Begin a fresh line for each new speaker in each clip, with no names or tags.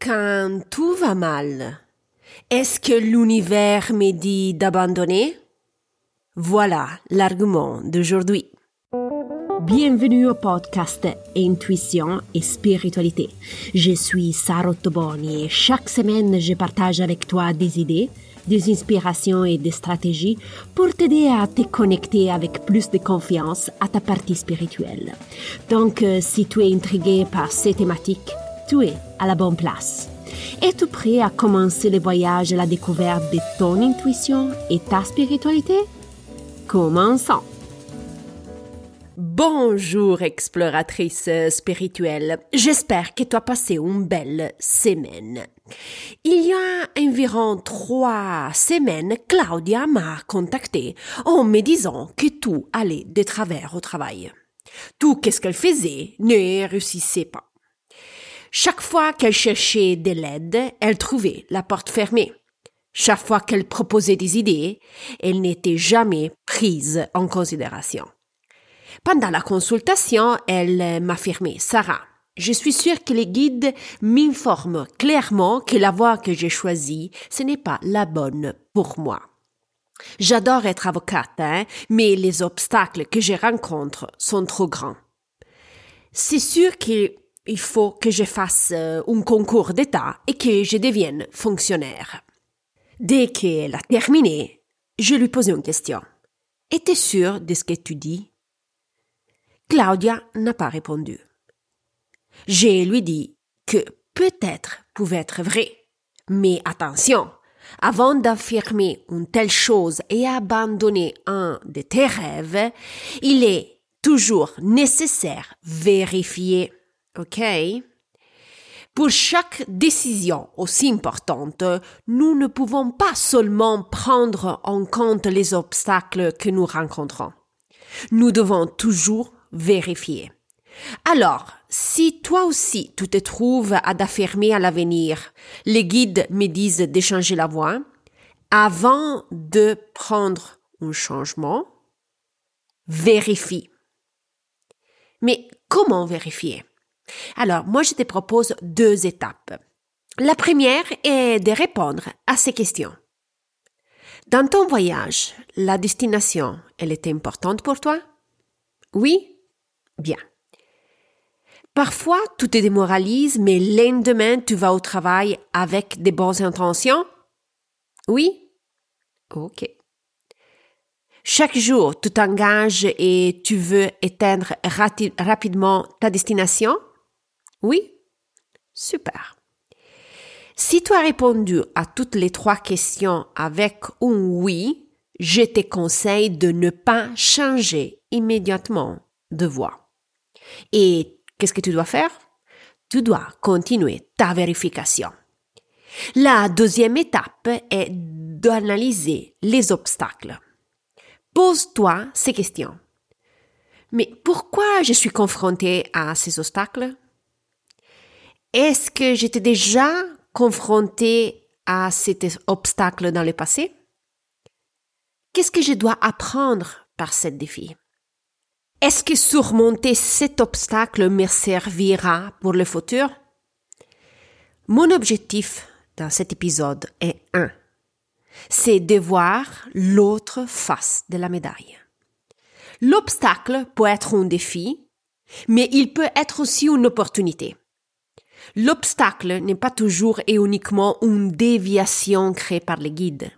Quand tout va mal, est-ce que l'univers me dit d'abandonner? Voilà l'argument d'aujourd'hui.
Bienvenue au podcast Intuition et Spiritualité. Je suis Sarah Toboni et chaque semaine je partage avec toi des idées, des inspirations et des stratégies pour t'aider à te connecter avec plus de confiance à ta partie spirituelle. Donc, euh, si tu es intrigué par ces thématiques, tu es à la bonne place. Es-tu prêt à commencer le voyage à la découverte de ton intuition et ta spiritualité? Commençons.
Bonjour exploratrice spirituelle, j'espère que tu as passé une belle semaine. Il y a environ trois semaines, Claudia m'a contacté en me disant que tout allait de travers au travail. Tout qu'est-ce qu'elle faisait ne réussissait pas. Chaque fois qu'elle cherchait de l'aide, elle trouvait la porte fermée. Chaque fois qu'elle proposait des idées, elle n'était jamais prise en considération. Pendant la consultation, elle m'affirmait, Sarah, je suis sûre que les guides m'informent clairement que la voie que j'ai choisie, ce n'est pas la bonne pour moi. J'adore être avocate, hein, mais les obstacles que je rencontre sont trop grands. C'est sûr qu'il faut que je fasse euh, un concours d'État et que je devienne fonctionnaire. Dès qu'elle a terminé, je lui posais une question. Es-tu sûre de ce que tu dis? Claudia n'a pas répondu. Je lui dis que peut-être pouvait être vrai. Mais attention, avant d'affirmer une telle chose et abandonner un de tes rêves, il est toujours nécessaire vérifier. OK? Pour chaque décision aussi importante, nous ne pouvons pas seulement prendre en compte les obstacles que nous rencontrons. Nous devons toujours vérifier. Alors, si toi aussi tu te trouves à d'affirmer à l'avenir, les guides me disent de changer la voie, avant de prendre un changement, vérifie. Mais comment vérifier? Alors, moi, je te propose deux étapes. La première est de répondre à ces questions. Dans ton voyage, la destination, elle est importante pour toi? Oui? Bien. Parfois, tout te démoralise, mais lendemain, tu vas au travail avec des bonnes intentions? Oui? Ok. Chaque jour, tu t'engages et tu veux éteindre rapidement ta destination? Oui? Super. Si tu as répondu à toutes les trois questions avec un oui, je te conseille de ne pas changer immédiatement de voie. Et qu'est-ce que tu dois faire? Tu dois continuer ta vérification. La deuxième étape est d'analyser les obstacles. Pose-toi ces questions. Mais pourquoi je suis confronté à ces obstacles? Est-ce que j'étais déjà confronté à cet obstacle dans le passé? Qu'est-ce que je dois apprendre par ce défi? Est-ce que surmonter cet obstacle me servira pour le futur? Mon objectif dans cet épisode est un. C'est de voir l'autre face de la médaille. L'obstacle peut être un défi, mais il peut être aussi une opportunité. L'obstacle n'est pas toujours et uniquement une déviation créée par les guides.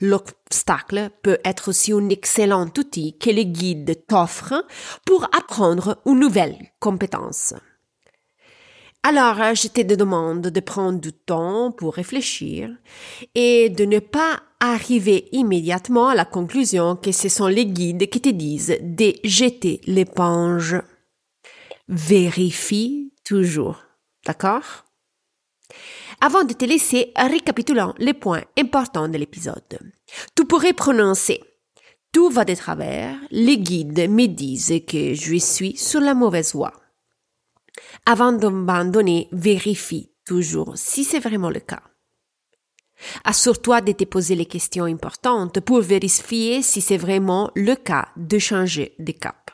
L'obstacle peut être aussi un excellent outil que les guides t'offrent pour apprendre une nouvelle compétence. Alors, je te demande de prendre du temps pour réfléchir et de ne pas arriver immédiatement à la conclusion que ce sont les guides qui te disent de jeter l'éponge. Vérifie toujours. D'accord? Avant de te laisser, récapitulons les points importants de l'épisode. Tu pourrais prononcer tout va de travers, les guides me disent que je suis sur la mauvaise voie. Avant d'abandonner, vérifie toujours si c'est vraiment le cas. Assure-toi de te poser les questions importantes pour vérifier si c'est vraiment le cas de changer de cap.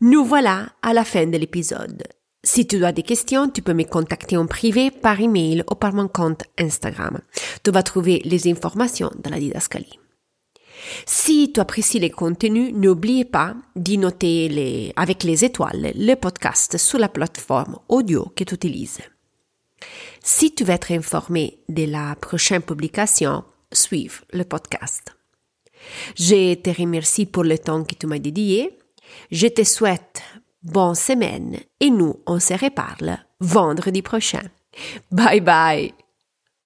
Nous voilà à la fin de l'épisode. Si tu as des questions, tu peux me contacter en privé par email ou par mon compte Instagram. Tu vas trouver les informations dans la didascalie. Si tu apprécies les contenus, n'oublie pas d'y noter avec les étoiles le podcast sur la plateforme audio que tu utilises. Si tu veux être informé de la prochaine publication, suive le podcast. Je te remercie pour le temps que tu m'as dédié. Je te souhaite bonne semaine et nous, on se reparle vendredi prochain. Bye bye!